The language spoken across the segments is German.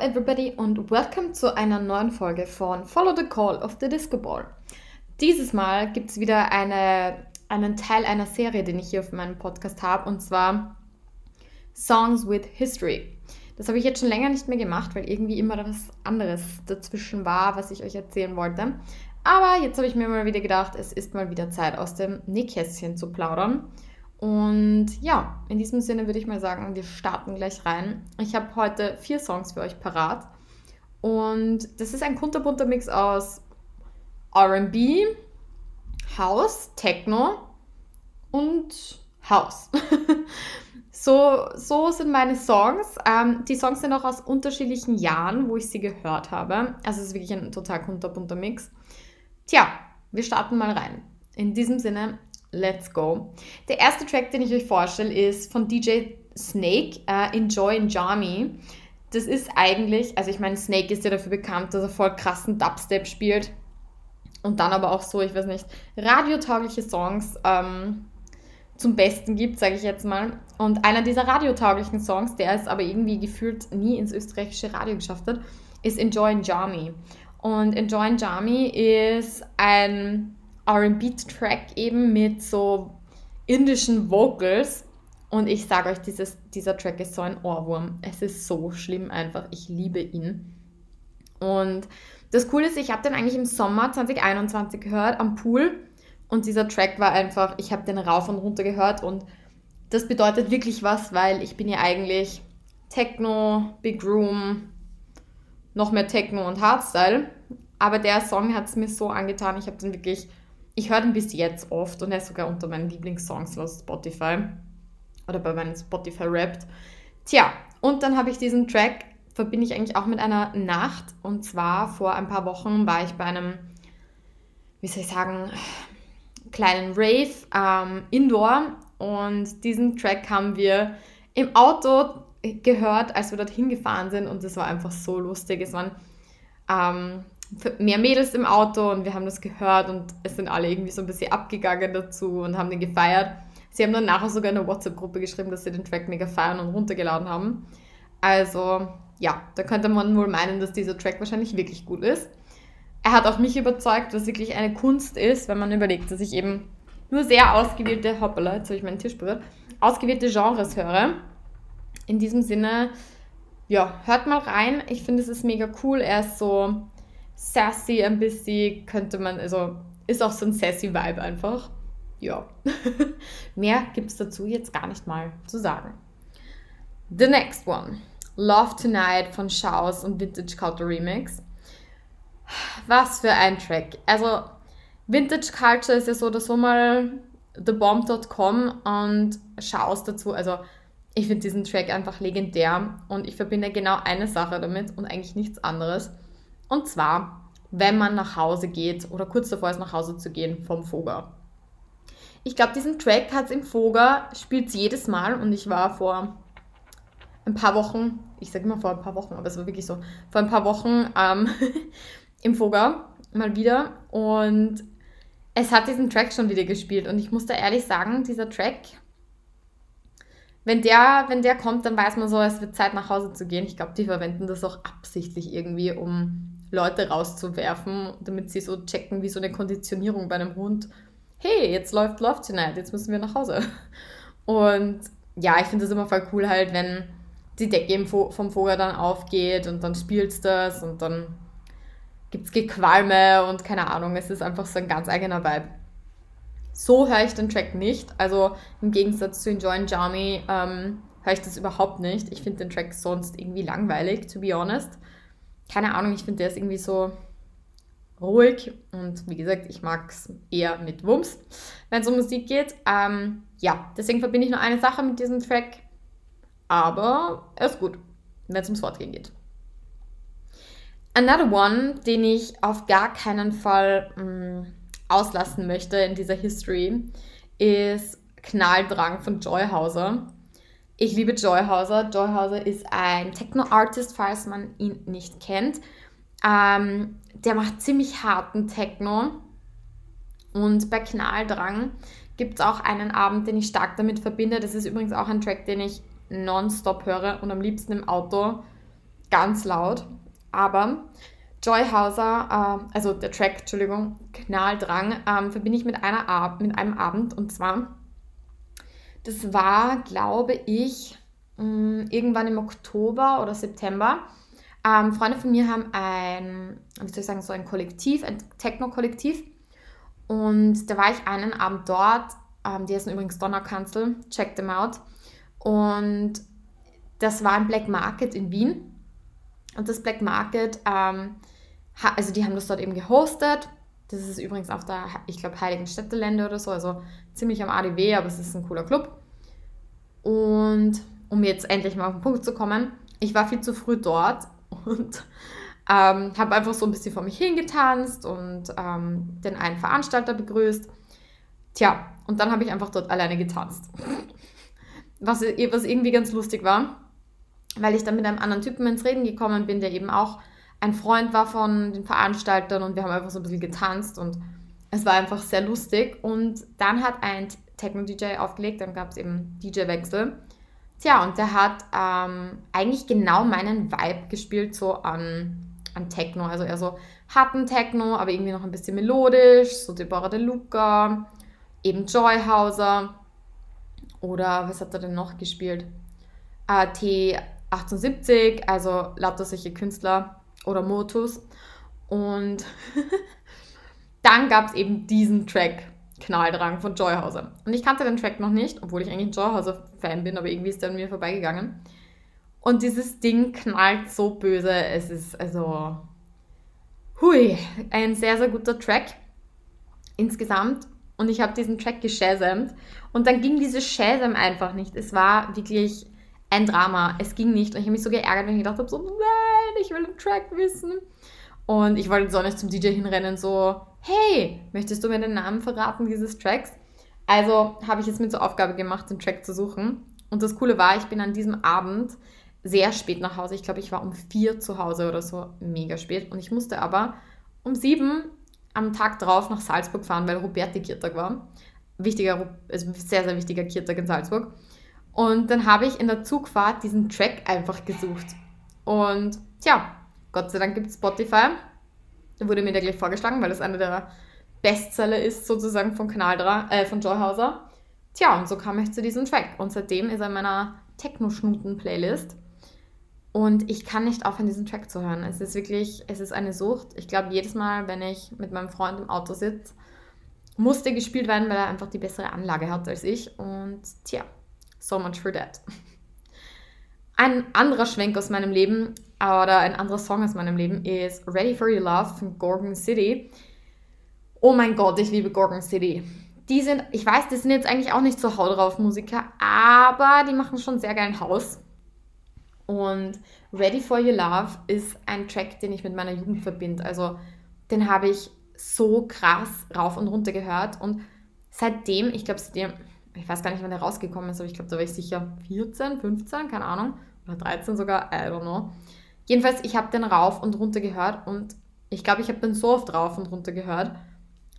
Everybody und welcome zu einer neuen Folge von Follow the Call of the Disco Ball. Dieses Mal gibt es wieder eine, einen Teil einer Serie, den ich hier auf meinem Podcast habe, und zwar Songs with History. Das habe ich jetzt schon länger nicht mehr gemacht, weil irgendwie immer was anderes dazwischen war, was ich euch erzählen wollte. Aber jetzt habe ich mir mal wieder gedacht, es ist mal wieder Zeit, aus dem Nähkästchen zu plaudern. Und ja, in diesem Sinne würde ich mal sagen, wir starten gleich rein. Ich habe heute vier Songs für euch parat. Und das ist ein kunterbunter Mix aus RB, House, Techno und House. so, so sind meine Songs. Ähm, die Songs sind auch aus unterschiedlichen Jahren, wo ich sie gehört habe. Also es ist wirklich ein total kunterbunter Mix. Tja, wir starten mal rein. In diesem Sinne, Let's go. Der erste Track, den ich euch vorstelle, ist von DJ Snake, uh, Enjoy Njami. Das ist eigentlich, also ich meine, Snake ist ja dafür bekannt, dass er voll krassen Dubstep spielt. Und dann aber auch so, ich weiß nicht, radiotaugliche Songs ähm, zum Besten gibt, sage ich jetzt mal. Und einer dieser radiotauglichen Songs, der es aber irgendwie gefühlt nie ins österreichische Radio geschafft hat, ist Enjoy Njami. Und Enjoy Njami ist ein RB-Track eben mit so indischen Vocals. Und ich sage euch, dieses, dieser Track ist so ein Ohrwurm. Es ist so schlimm einfach. Ich liebe ihn. Und das Coole ist, ich habe den eigentlich im Sommer 2021 gehört am Pool. Und dieser Track war einfach, ich habe den rauf und runter gehört. Und das bedeutet wirklich was, weil ich bin ja eigentlich Techno, Big Room, noch mehr Techno und Hardstyle. Aber der Song hat es mir so angetan. Ich habe den wirklich ich höre den bis jetzt oft und er ist sogar unter meinen Lieblingssongs aus Spotify oder bei meinen Spotify Rapped. Tja, und dann habe ich diesen Track, verbinde ich eigentlich auch mit einer Nacht und zwar vor ein paar Wochen war ich bei einem, wie soll ich sagen, kleinen Rave ähm, Indoor und diesen Track haben wir im Auto gehört, als wir dorthin gefahren sind und es war einfach so lustig. Es waren ähm, mehr Mädels im Auto und wir haben das gehört und es sind alle irgendwie so ein bisschen abgegangen dazu und haben den gefeiert. Sie haben dann nachher sogar in eine WhatsApp-Gruppe geschrieben, dass sie den Track mega feiern und runtergeladen haben. Also ja, da könnte man wohl meinen, dass dieser Track wahrscheinlich wirklich gut ist. Er hat auch mich überzeugt, was wirklich eine Kunst ist, wenn man überlegt, dass ich eben nur sehr ausgewählte, hoppala, jetzt habe ich meinen Tisch berührt, ausgewählte Genres höre. In diesem Sinne, ja, hört mal rein. Ich finde, es ist mega cool. Er ist so sassy ein bisschen, könnte man, also ist auch so ein sassy Vibe einfach. Ja. Mehr gibt es dazu jetzt gar nicht mal zu sagen. The next one. Love Tonight von Schaus und Vintage Culture Remix. Was für ein Track. Also, Vintage Culture ist ja so oder so mal thebomb.com und Schaus dazu. Also, ich finde diesen Track einfach legendär und ich verbinde genau eine Sache damit und eigentlich nichts anderes. Und zwar, wenn man nach Hause geht oder kurz davor ist, nach Hause zu gehen vom Foga. Ich glaube, diesen Track hat es im Foga, spielt es jedes Mal und ich war vor ein paar Wochen, ich sage immer vor ein paar Wochen, aber es war wirklich so, vor ein paar Wochen ähm, im Foga mal wieder und es hat diesen Track schon wieder gespielt und ich muss da ehrlich sagen, dieser Track, wenn der, wenn der kommt, dann weiß man so, es wird Zeit nach Hause zu gehen. Ich glaube, die verwenden das auch absichtlich irgendwie, um Leute rauszuwerfen, damit sie so checken, wie so eine Konditionierung bei einem Hund. Hey, jetzt läuft Love Tonight, jetzt müssen wir nach Hause. Und ja, ich finde das immer voll cool halt, wenn die Decke vom Vogel dann aufgeht und dann spielst das und dann gibt es Gequalme und keine Ahnung, es ist einfach so ein ganz eigener Vibe. So höre ich den Track nicht. Also im Gegensatz zu Enjoy Jamie ähm, höre ich das überhaupt nicht. Ich finde den Track sonst irgendwie langweilig, to be honest keine Ahnung, ich finde, der ist irgendwie so ruhig und wie gesagt, ich mag es eher mit Wumms, wenn es um Musik geht. Ähm, ja, deswegen verbinde ich nur eine Sache mit diesem Track, aber er ist gut, wenn es ums Fortgehen geht. Another One, den ich auf gar keinen Fall mh, mm, auslassen möchte in dieser History, ist Knalldrang von Joy Hauser. Ich liebe Joy Hauser. Joy Hauser ist ein Techno-Artist, falls man ihn nicht kennt. Ähm, der macht ziemlich harten Techno. Und bei Knalldrang gibt es auch einen Abend, den ich stark damit verbinde. Das ist übrigens auch ein Track, den ich nonstop höre und am liebsten im Auto. ganz laut. Aber Joy Hauser, äh, also der Track, Entschuldigung, Knalldrang, ähm, verbinde ich mit, einer Ab mit einem Abend. Und zwar, das war, glaube ich, mm, irgendwann im Oktober oder September. Ähm, Freunde von mir haben ein, wie soll ich sagen, so ein Kollektiv, ein Techno-Kollektiv. Und da war ich einen Abend dort. Ähm, die heißen übrigens Donnerkanzel. Check them out. Und das war ein Black Market in Wien. Und das Black Market, ähm, also die haben das dort eben gehostet. Das ist übrigens auf der, ich glaube, Heiligen Städtelände oder so, also ziemlich am ADW, aber es ist ein cooler Club. Und um jetzt endlich mal auf den Punkt zu kommen, ich war viel zu früh dort und ähm, habe einfach so ein bisschen vor mich hingetanzt und ähm, den einen Veranstalter begrüßt. Tja, und dann habe ich einfach dort alleine getanzt. was, was irgendwie ganz lustig war, weil ich dann mit einem anderen Typen ins Reden gekommen bin, der eben auch ein Freund war von den Veranstaltern und wir haben einfach so ein bisschen getanzt und es war einfach sehr lustig. Und dann hat ein Techno-DJ aufgelegt, dann gab es eben DJ-Wechsel. Tja, und der hat ähm, eigentlich genau meinen Vibe gespielt, so an, an Techno. Also eher so harten Techno, aber irgendwie noch ein bisschen melodisch, so Deborah De Luca, eben Joy Hauser. Oder was hat er denn noch gespielt? Äh, T78, also lauter solche Künstler oder Motus. Und dann gab es eben diesen Track, Knalldrang von Joyhauser. Und ich kannte den Track noch nicht, obwohl ich eigentlich ein Joyhauser-Fan bin, aber irgendwie ist der an mir vorbeigegangen. Und dieses Ding knallt so böse. Es ist also, hui, ein sehr, sehr guter Track insgesamt. Und ich habe diesen Track geshazamt. Und dann ging dieses Shazam einfach nicht. Es war wirklich ein Drama. Es ging nicht. Und ich habe mich so geärgert, wenn ich gedacht habe, so, nein, ich will den Track wissen. Und ich wollte so nicht zum DJ hinrennen, so, hey, möchtest du mir den Namen verraten dieses Tracks? Also habe ich es mir zur Aufgabe gemacht, den Track zu suchen. Und das Coole war, ich bin an diesem Abend sehr spät nach Hause. Ich glaube, ich war um vier zu Hause oder so, mega spät. Und ich musste aber um sieben am Tag drauf nach Salzburg fahren, weil Roberti Kirtag war. Wichtiger, also sehr, sehr wichtiger Kirtag in Salzburg. Und dann habe ich in der Zugfahrt diesen Track einfach gesucht. Und tja, Gott sei Dank gibt es Spotify. Da wurde mir der gleich vorgeschlagen, weil das einer der Bestseller ist, sozusagen von Kanal äh, von Joyhauser. Tja, und so kam ich zu diesem Track. Und seitdem ist er in meiner Techno-Schnuten-Playlist. Und ich kann nicht aufhören, diesen Track zu hören. Es ist wirklich, es ist eine Sucht. Ich glaube, jedes Mal, wenn ich mit meinem Freund im Auto sitze, muss der gespielt werden, weil er einfach die bessere Anlage hat als ich. Und tja, So much for that. Ein anderer Schwenk aus meinem Leben oder ein anderer Song aus meinem Leben ist Ready for Your Love von Gorgon City. Oh mein Gott, ich liebe Gorgon City. Die sind, ich weiß, die sind jetzt eigentlich auch nicht so hau drauf Musiker, aber die machen schon sehr geilen Haus. Und Ready for Your Love ist ein Track, den ich mit meiner Jugend verbinde. Also den habe ich so krass rauf und runter gehört und seitdem, ich glaube, seitdem ich weiß gar nicht, wann der rausgekommen ist, aber ich glaube, da war ich sicher 14, 15, keine Ahnung, oder 13 sogar, I don't know. Jedenfalls, ich habe den rauf und runter gehört und ich glaube, ich habe den so oft rauf und runter gehört,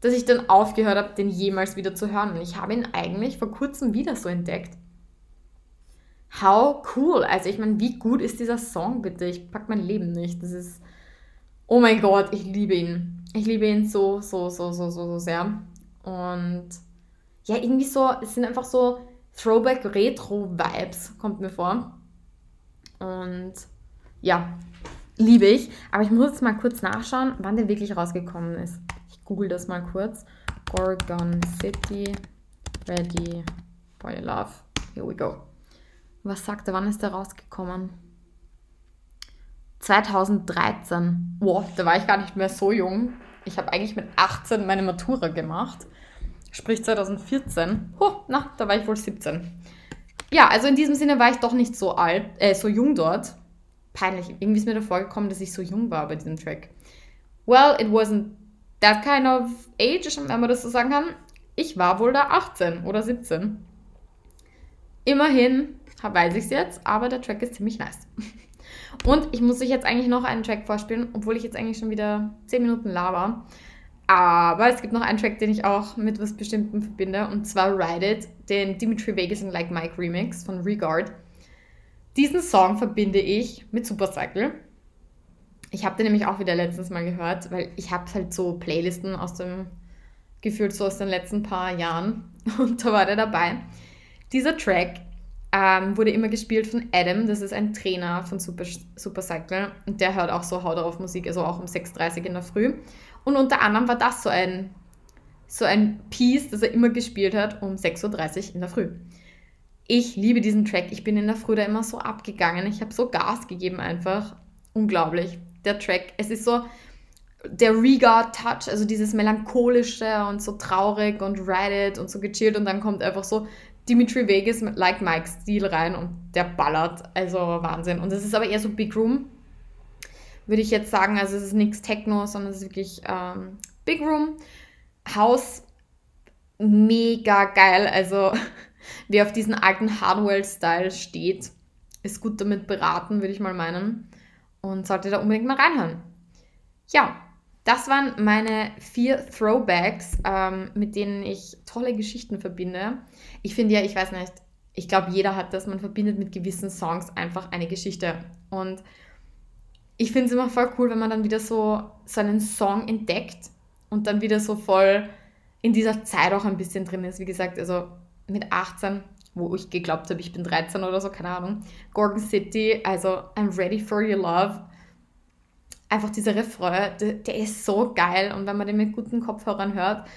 dass ich dann aufgehört habe, den jemals wieder zu hören. Und ich habe ihn eigentlich vor kurzem wieder so entdeckt. How cool! Also ich meine, wie gut ist dieser Song bitte? Ich pack mein Leben nicht. Das ist, oh mein Gott, ich liebe ihn. Ich liebe ihn so, so, so, so, so, so sehr. Und ja, irgendwie so, es sind einfach so Throwback-Retro-Vibes, kommt mir vor. Und ja, liebe ich. Aber ich muss jetzt mal kurz nachschauen, wann der wirklich rausgekommen ist. Ich google das mal kurz. Gorgon City, Ready for Your Love. Here we go. Was sagt er, wann ist der rausgekommen? 2013. Wow, da war ich gar nicht mehr so jung. Ich habe eigentlich mit 18 meine Matura gemacht sprich 2014. Huh, na, da war ich wohl 17. Ja, also in diesem Sinne war ich doch nicht so alt, äh, so jung dort. Peinlich. Irgendwie ist mir da vorgekommen, dass ich so jung war bei diesem Track. Well, it wasn't that kind of age, wenn man das so sagen kann. Ich war wohl da 18 oder 17. Immerhin weiß ich es jetzt, aber der Track ist ziemlich nice. Und ich muss euch jetzt eigentlich noch einen Track vorspielen, obwohl ich jetzt eigentlich schon wieder 10 Minuten laber. Aber es gibt noch einen Track, den ich auch mit was Bestimmtem verbinde, und zwar Ride It, den Dimitri Vegas und Like Mike Remix von Regard. Diesen Song verbinde ich mit Supercycle. Ich habe den nämlich auch wieder letztens mal gehört, weil ich habe halt so Playlisten aus dem, gefühlt so aus den letzten paar Jahren und da war der dabei. Dieser Track ähm, wurde immer gespielt von Adam, das ist ein Trainer von Super, Supercycle und der hört auch so Hau darauf Musik, also auch um 6.30 Uhr in der Früh. Und unter anderem war das so ein, so ein Piece, das er immer gespielt hat um 6.30 Uhr in der Früh. Ich liebe diesen Track. Ich bin in der Früh da immer so abgegangen. Ich habe so Gas gegeben einfach. Unglaublich. Der Track. Es ist so der Regard-Touch, also dieses melancholische und so traurig und Ride It und so gechillt und dann kommt einfach so Dimitri Vegas Like Mike Stil rein und der ballert. Also Wahnsinn. Und es ist aber eher so Big Room, würde ich jetzt sagen. Also es ist nichts Techno, sondern es ist wirklich ähm, Big Room. Haus mega geil. Also wer auf diesen alten Hardwell-Style steht, ist gut damit beraten, würde ich mal meinen. Und sollte da unbedingt mal reinhören. Ja, das waren meine vier Throwbacks, ähm, mit denen ich tolle Geschichten verbinde. Ich finde ja, ich weiß nicht, ich glaube, jeder hat das, man verbindet mit gewissen Songs einfach eine Geschichte. Und ich finde es immer voll cool, wenn man dann wieder so, so einen Song entdeckt und dann wieder so voll in dieser Zeit auch ein bisschen drin ist. Wie gesagt, also mit 18, wo ich geglaubt habe, ich bin 13 oder so, keine Ahnung. Gorgon City, also I'm ready for your love. Einfach dieser Refrain, der, der ist so geil und wenn man den mit guten Kopfhörern hört,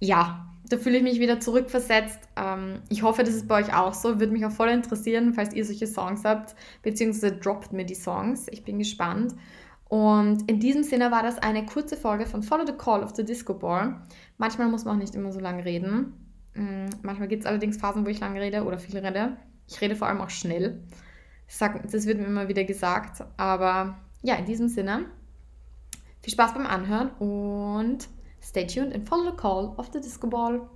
ja, da fühle ich mich wieder zurückversetzt. Ähm, ich hoffe, das ist bei euch auch so. Würde mich auch voll interessieren, falls ihr solche Songs habt, beziehungsweise droppt mir die Songs. Ich bin gespannt. Und in diesem Sinne war das eine kurze Folge von Follow the Call of the Disco Ball. Manchmal muss man auch nicht immer so lange reden. Mm, manchmal gibt es allerdings Phasen, wo ich lange rede oder viel rede. Ich rede vor allem auch schnell. Das wird mir immer wieder gesagt. Aber ja, in diesem Sinne, viel Spaß beim Anhören und stay tuned and follow the call of the Disco Ball.